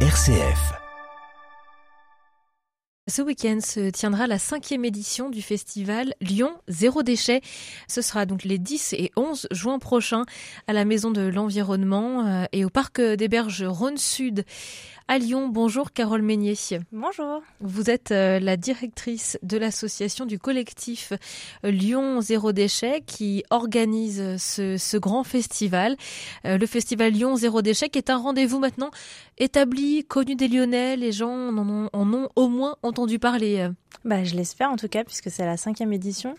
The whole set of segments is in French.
RCF. Ce week-end se tiendra la cinquième édition du festival Lyon Zéro Déchet. Ce sera donc les 10 et 11 juin prochains à la Maison de l'Environnement euh, et au Parc des Berges Rhône Sud à Lyon. Bonjour Carole Meignier. Bonjour. Vous êtes euh, la directrice de l'association du collectif euh, Lyon Zéro Déchet qui organise ce, ce grand festival. Le festival Lyon Zéro Déchet qui est un rendez-vous maintenant établi, connu des Lyonnais. Les gens en ont, en ont au moins entendu parler bah, Je l'espère en tout cas, puisque c'est la cinquième édition.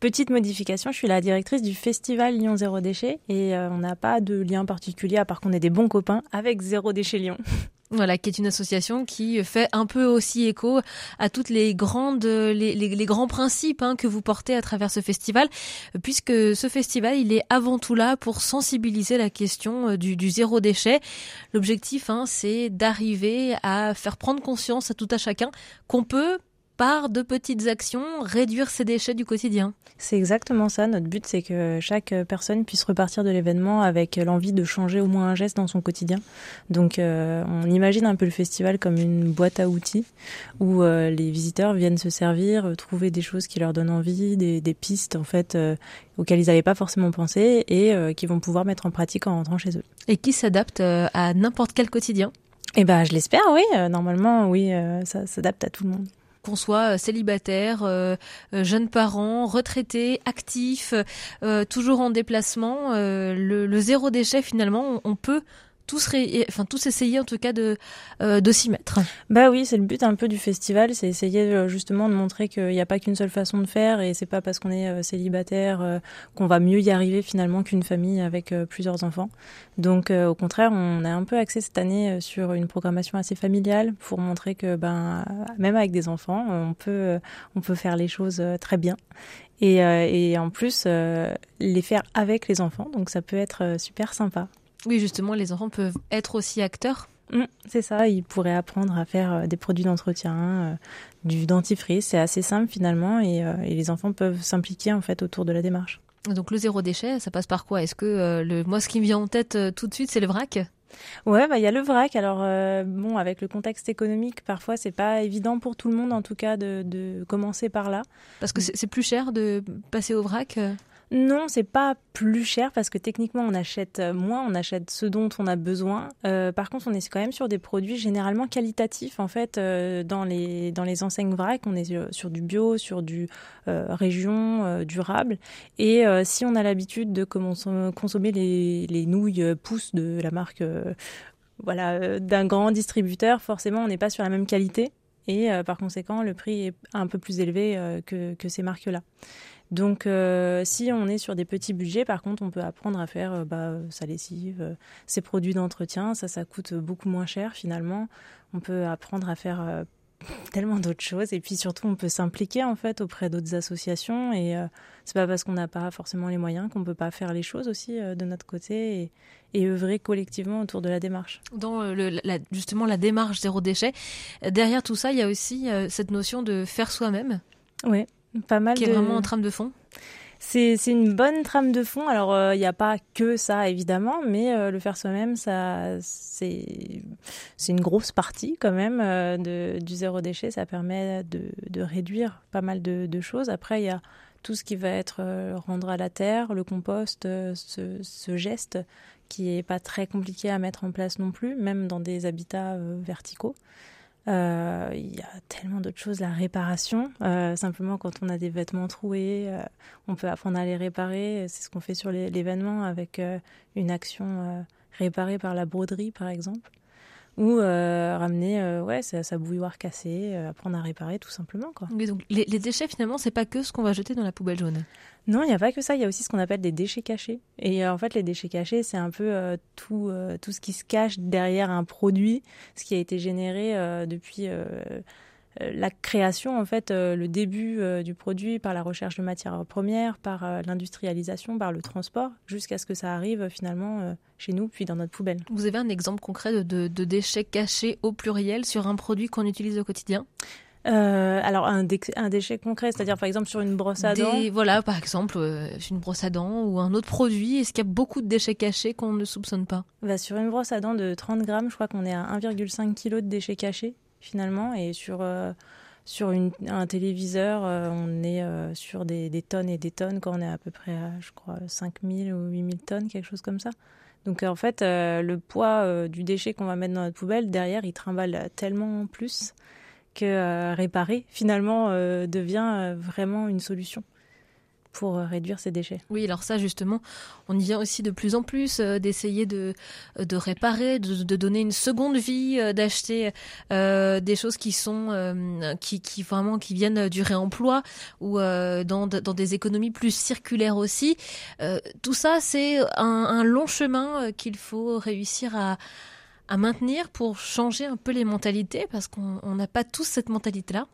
Petite modification, je suis la directrice du festival Lyon Zéro Déchet et euh, on n'a pas de lien particulier à part qu'on est des bons copains avec Zéro Déchet Lyon. Voilà, qui est une association qui fait un peu aussi écho à toutes les grandes, les, grands principes hein, que vous portez à travers ce festival, puisque ce festival, il est avant tout là pour sensibiliser la question euh, du, du zéro déchet. L'objectif, hein, c'est d'arriver à faire prendre conscience à tout à chacun qu'on peut par de petites actions, réduire ses déchets du quotidien. C'est exactement ça. Notre but, c'est que chaque personne puisse repartir de l'événement avec l'envie de changer au moins un geste dans son quotidien. Donc, euh, on imagine un peu le festival comme une boîte à outils où euh, les visiteurs viennent se servir, euh, trouver des choses qui leur donnent envie, des, des pistes en fait euh, auxquelles ils n'avaient pas forcément pensé et euh, qui vont pouvoir mettre en pratique en rentrant chez eux. Et qui s'adapte à n'importe quel quotidien? Eh ben, je l'espère, oui. Normalement, oui, ça s'adapte à tout le monde qu'on soit célibataire, euh, jeunes parents, retraités, actifs, euh, toujours en déplacement, euh, le, zéro déchet finalement, on peut tous, enfin, tous essayer en tout cas de, euh, de s'y mettre. Bah oui, c'est le but un peu du festival, c'est essayer justement de montrer qu'il n'y a pas qu'une seule façon de faire et c'est pas parce qu'on est euh, célibataire euh, qu'on va mieux y arriver finalement qu'une famille avec euh, plusieurs enfants. Donc euh, au contraire, on a un peu axé cette année sur une programmation assez familiale pour montrer que ben même avec des enfants, on peut on peut faire les choses très bien. Et, et en plus, les faire avec les enfants, donc ça peut être super sympa. Oui, justement, les enfants peuvent être aussi acteurs. Mmh, c'est ça, ils pourraient apprendre à faire des produits d'entretien, euh, du dentifrice, c'est assez simple finalement et, euh, et les enfants peuvent s'impliquer en fait autour de la démarche. Donc le zéro déchet, ça passe par quoi? Est-ce que euh, le moi ce qui me vient en tête euh, tout de suite c'est le vrac? Ouais, bah il y a le vrac. Alors euh, bon, avec le contexte économique, parfois c'est pas évident pour tout le monde en tout cas de, de commencer par là. Parce que c'est plus cher de passer au vrac non, c'est pas plus cher parce que techniquement on achète moins, on achète ce dont on a besoin. Euh, par contre, on est quand même sur des produits généralement qualitatifs en fait euh, dans les dans les enseignes vrac, on est sur, du bio, sur du euh, région euh, durable. Et euh, si on a l'habitude de consommer les, les nouilles pousses de la marque voilà d'un grand distributeur, forcément on n'est pas sur la même qualité et par conséquent le prix est un peu plus élevé que, que ces marques là. Donc, euh, si on est sur des petits budgets, par contre, on peut apprendre à faire euh, bah, sa lessive, euh, ses produits d'entretien. Ça, ça coûte beaucoup moins cher finalement. On peut apprendre à faire tellement d'autres choses. Et puis surtout, on peut s'impliquer en fait auprès d'autres associations. Et euh, c'est pas parce qu'on n'a pas forcément les moyens qu'on peut pas faire les choses aussi euh, de notre côté et, et, œuvrer collectivement autour de la démarche. Dans le, la, justement la démarche zéro déchet, derrière tout ça, il y a aussi cette notion de faire soi-même. Oui. Pas mal qui de... est vraiment en trame de fond. C'est une bonne trame de fond. Alors, il euh, n'y a pas que ça, évidemment, mais euh, le faire soi-même, ça, c'est une grosse partie quand même euh, de, du zéro déchet. Ça permet de, de réduire pas mal de, de choses. Après, il y a tout ce qui va être rendre à la terre, le compost, ce, ce, geste qui est pas très compliqué à mettre en place non plus, même dans des habitats euh, Euh, il y a tellement d'autres choses, la réparation. Euh, simplement, quand on a des vêtements troués, euh, on peut apprendre à les réparer. C'est ce qu'on fait sur l'événement avec euh, une action euh, réparée par la broderie, par exemple. Ou euh, ramener ouais, sa, sa, bouilloire cassée, apprendre à réparer tout simplement. Quoi. Oui, donc les, les déchets, finalement, c'est pas que ce qu'on va jeter dans la poubelle jaune. Non, il n'y a pas que ça. Il y a aussi ce qu'on appelle des déchets cachés. Et euh, en fait, les déchets cachés, c'est un peu euh, tout, euh, tout ce qui se cache derrière un produit, ce qui a été généré euh, depuis euh, la création, en fait, euh, le début euh, du produit par la recherche de matières premières, par euh, l'industrialisation, par le transport, jusqu'à ce que ça arrive finalement euh, chez nous, puis dans notre poubelle. Vous avez un exemple concret de, de, de déchets cachés au pluriel sur un produit qu'on utilise au quotidien? Euh, alors un, un, déchet concret, c'est-à-dire par exemple sur une brosse à dents? Voilà, par exemple euh, une brosse à dents ou un autre produit. Est-ce qu'il y a beaucoup de déchets cachés qu'on ne soupçonne pas? Bah, Sur une brosse à dents de 30 grammes, je crois qu'on est à 1,5 kg de déchets cachés finalement, et sur euh, sur un téléviseur, on est sur des, des, tonnes et des tonnes quand on est à peu près à, je crois, 5000 ou 8000 tonnes, quelque chose comme ça. Donc en fait, le poids du déchet qu'on va mettre dans notre poubelle, derrière, il trimballe tellement plus que euh, réparer finalement euh, devient euh, vraiment une solution pour réduire ces déchets. Oui, alors ça justement, on y vient aussi de plus en plus d'essayer de, de réparer, de, donner une seconde vie, d'acheter des choses qui sont qui, qui vraiment qui viennent du réemploi ou dans, dans des économies plus circulaires aussi. tout ça, c'est un, un long chemin qu'il faut réussir à à maintenir pour changer un peu les mentalités Parce qu'on n'a pas tous cette mentalité-là.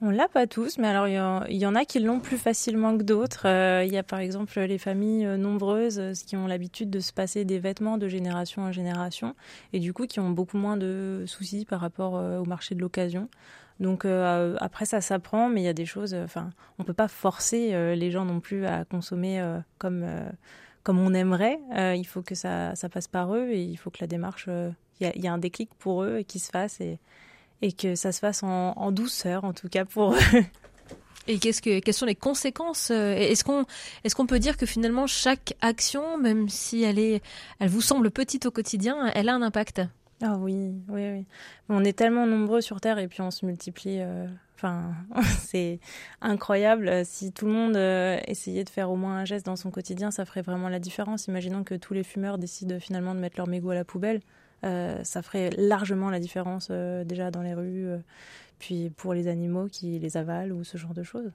On l'a pas tous, mais alors il y, en a qui l'ont plus facilement que d'autres. Euh, il y a par exemple les familles euh, nombreuses euh, qui ont l'habitude de se passer des vêtements de génération en génération et du coup qui ont beaucoup moins de soucis par rapport au marché de l'occasion. Donc après ça s'apprend, mais il y a des choses. Enfin, on peut pas forcer les gens non plus à consommer comme comme on aimerait. il faut que ça, ça passe par eux et il faut que la démarche il y, a un déclic pour eux qui se fasse et, et que ça se fasse en, douceur, en tout cas pour. Et qu'est-ce que, quelles sont les conséquences euh, Est-ce qu'on, est-ce qu'on peut dire que finalement chaque action, même si elle est, elle vous semble petite au quotidien, elle a un impact? Ah oui, oui, oui. On est tellement nombreux sur Terre et puis on se multiplie. Euh, enfin, c'est incroyable. Si tout le monde euh, essayait de faire au moins un geste dans son quotidien, ça ferait vraiment la différence. Imaginons que tous les fumeurs décident finalement de mettre leur mégot à la poubelle. Euh, ça ferait largement la différence euh, déjà dans les rues, euh, puis pour les animaux qui les avalent ou ce genre de choses.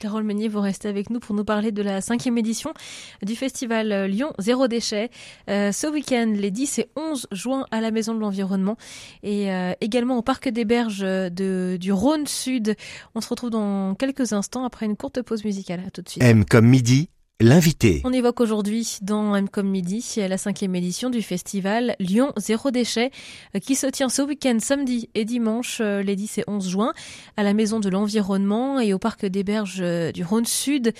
Carole Meunier, vous restez avec nous pour nous parler de la cinquième édition du festival Lyon Zéro Déchet. ce week-end, les 10 et 11 juin à la Maison de l'Environnement et également au Parc des Berges de, du Rhône Sud. On se retrouve dans quelques instants après une courte pause musicale. À tout de suite. M comme midi, L'invité. On évoque aujourd'hui dans M midi la cinquième édition du festival Lyon Zéro Déchet euh, qui se tient ce week-end samedi et dimanche euh, les 10 et 11 juin à la Maison de l'Environnement et au Parc des Berges euh, du Rhône Sud.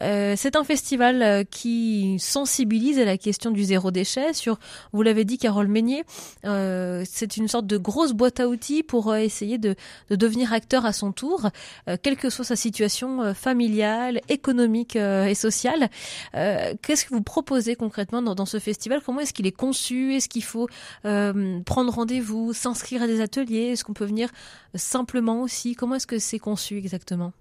C'est un festival qui sensibilise à la question du zéro déchet sur, vous l'avez dit Carole Meignier, c'est une sorte de grosse boîte à outils pour essayer de devenir acteur à son tour, quelle que soit sa situation familiale, économique et sociale. Euh, qu'est-ce que vous proposez concrètement dans, ce festival? Comment est-ce qu'il est conçu? Est-ce qu'il faut euh, prendre rendez-vous, s'inscrire à des ateliers? Est-ce qu'on peut venir simplement aussi? Comment est-ce que c'est conçu exactement?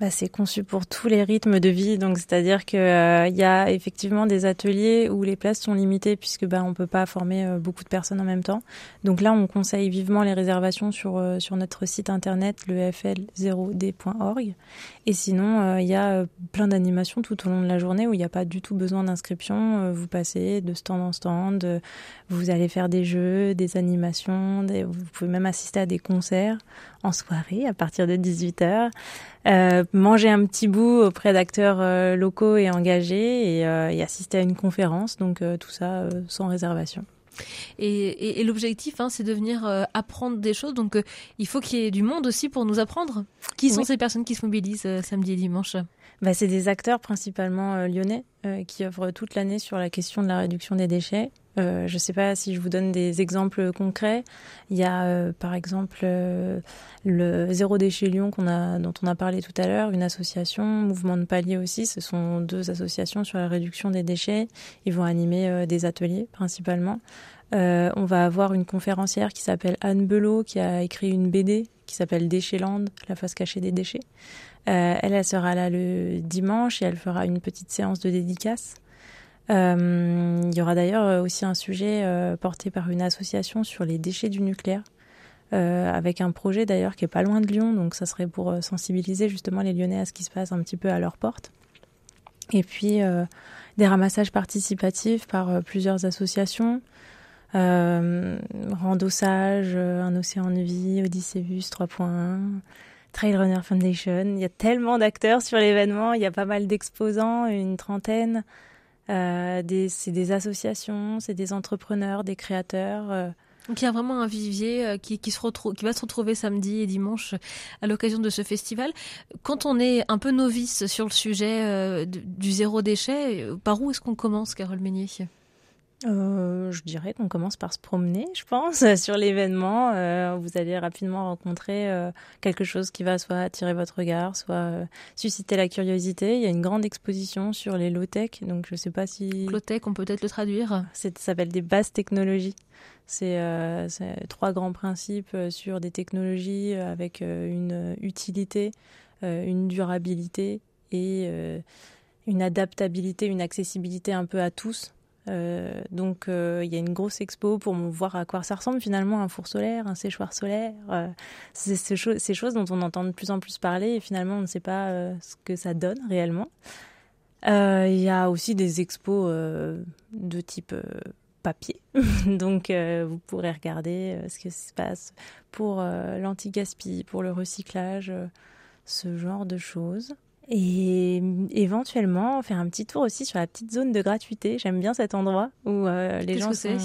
Bah, c'est conçu pour tous les rythmes de vie, donc c'est-à-dire que euh, il y a effectivement des ateliers où les places sont limitées puisque bah on peut pas former euh, beaucoup de personnes en même temps. Donc là, on conseille vivement les réservations sur euh, notre site internet le fl0d.org. Et sinon, il y a plein d'animations tout au long de la journée où il n'y a pas du tout besoin d'inscription. vous passez de stand en stand, vous allez faire des jeux, des animations, vous pouvez même assister à des concerts en soirée à partir de 18h. Euh, manger un petit bout auprès d'acteurs euh, locaux et engagés et, euh, assister à une conférence. Donc euh, tout ça sans réservation. Et, et, et l'objectif, hein, c'est de venir apprendre des choses. Donc il faut qu'il y ait du monde aussi pour nous apprendre. Qui sont ces personnes qui se mobilisent samedi et dimanche? Bah, C'est des acteurs principalement lyonnais qui œuvrent toute l'année sur la question de la réduction des déchets. Euh, je ne sais pas si je vous donne des exemples concrets. Il y a euh, par exemple euh, le Zéro Déchet Lyon dont on a parlé tout à l'heure, une association, Mouvement de Palier aussi. Ce sont deux associations sur la réduction des déchets. Ils vont animer des ateliers principalement. on va avoir une conférencière qui s'appelle Anne Belot qui a écrit une BD qui s'appelle Déchetland, la face cachée des déchets. elle, elle sera là le dimanche et elle fera une petite séance de dédicace. Euh, il y aura d'ailleurs euh, aussi un sujet euh, porté par une association sur les déchets du nucléaire. avec un projet d'ailleurs qui est pas loin de Lyon, donc ça serait pour sensibiliser justement les Lyonnais à ce qui se passe un petit peu à leur porte. Et puis des ramassages participatifs par plusieurs associations, euh, Randossage, Un océan de vie, Odysseus 3.1, Trail Runner Foundation. Il y a tellement d'acteurs sur l'événement, il y a pas mal d'exposants, une trentaine. Euh, c'est des associations, c'est des entrepreneurs, des créateurs. Euh, Donc il y a vraiment un vivier euh, qui, va se retrouver samedi et dimanche à l'occasion de ce festival. Quand on est un peu novice sur le sujet euh, du zéro déchet, par où est-ce qu'on commence, Carole Meunier? Euh, je dirais qu'on commence par se promener, je pense, sur l'événement. Euh, vous allez rapidement rencontrer euh, quelque chose qui va soit attirer votre regard, soit euh, susciter la curiosité. Il y a une grande exposition sur les low-tech, donc je ne sais pas si... Low-tech, on peut peut-être le traduire Ça s'appelle des basses technologies. C'est trois grands principes sur des technologies avec une utilité, une durabilité et une adaptabilité, une accessibilité un peu à tous. Euh, donc euh, il y a une grosse expo pour voir à quoi ça ressemble finalement un four solaire, un séchoir solaire. Euh, c'est ces, ces, choses dont on entend de plus en plus parler et finalement on ne sait pas ce que ça donne réellement. Il y a aussi des expos de type papier. Donc vous pourrez regarder ce qui se passe pour l'anti-gaspi, pour le recyclage, ce genre de choses. Et éventuellement faire un petit tour aussi sur la petite zone de gratuité. J'aime bien cet endroit où euh, les, gens sont,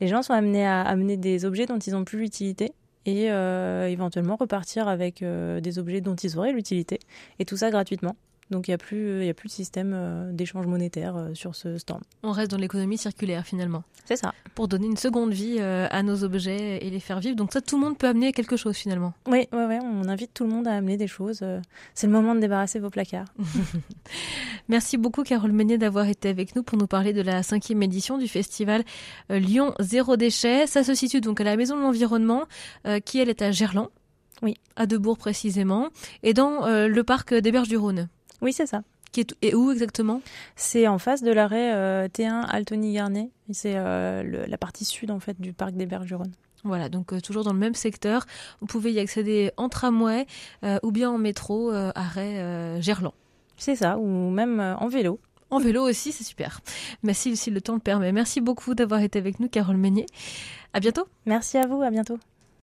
les gens sont amenés à amener des objets dont ils n'ont plus l'utilité et euh, éventuellement repartir avec euh, des objets dont ils auraient l'utilité. Et tout ça gratuitement. Donc il n'y a, plus, a plus de système euh, d'échange monétaire euh, sur ce stand. On reste dans l'économie circulaire finalement. C'est ça. Pour donner une seconde vie euh, à nos objets et les faire vivre. Donc ça, tout le monde peut amener quelque chose finalement. Oui, ouais, ouais, on invite tout le monde à amener des choses. C'est le moment de débarrasser vos placards. Merci beaucoup Carole Meunier d'avoir été avec nous pour nous parler de la cinquième édition du festival Lyon Zéro Déchet. Ça se situe donc à la Maison de l'Environnement qui elle est à Gerland. Oui. À Debourg précisément. Et dans le parc des Berges du Rhône. Oui, c'est ça. Qui est, et où exactement? C'est en face de l'arrêt euh, T1 Altony-Garnier. C'est euh, la partie sud en fait du parc des Rhône. Voilà, donc euh, toujours dans le même secteur. Vous pouvez y accéder en tramway ou bien en métro, arrêt Gerland. C'est ça, ou même en vélo. En vélo aussi, c'est super. Merci si le temps le permet. Merci beaucoup d'avoir été avec nous, Carole Meunier. À bientôt. Merci à vous, à bientôt.